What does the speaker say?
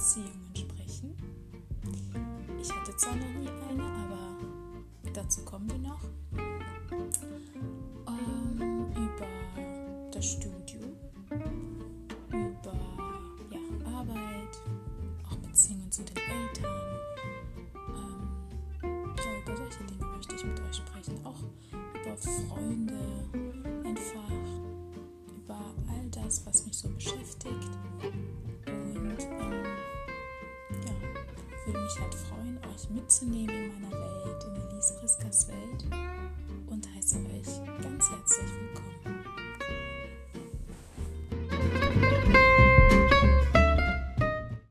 sprechen. Ich hatte zwar noch nie eine, aber dazu kommen wir noch. Ähm, über das Studium, über ja, Arbeit, auch Beziehungen zu den Eltern. Ähm, ja, über solche Dinge möchte ich mit euch sprechen. Auch über Freunde, einfach über all das, was mich so beschäftigt. Würde mich halt freuen, euch mitzunehmen in meiner Welt,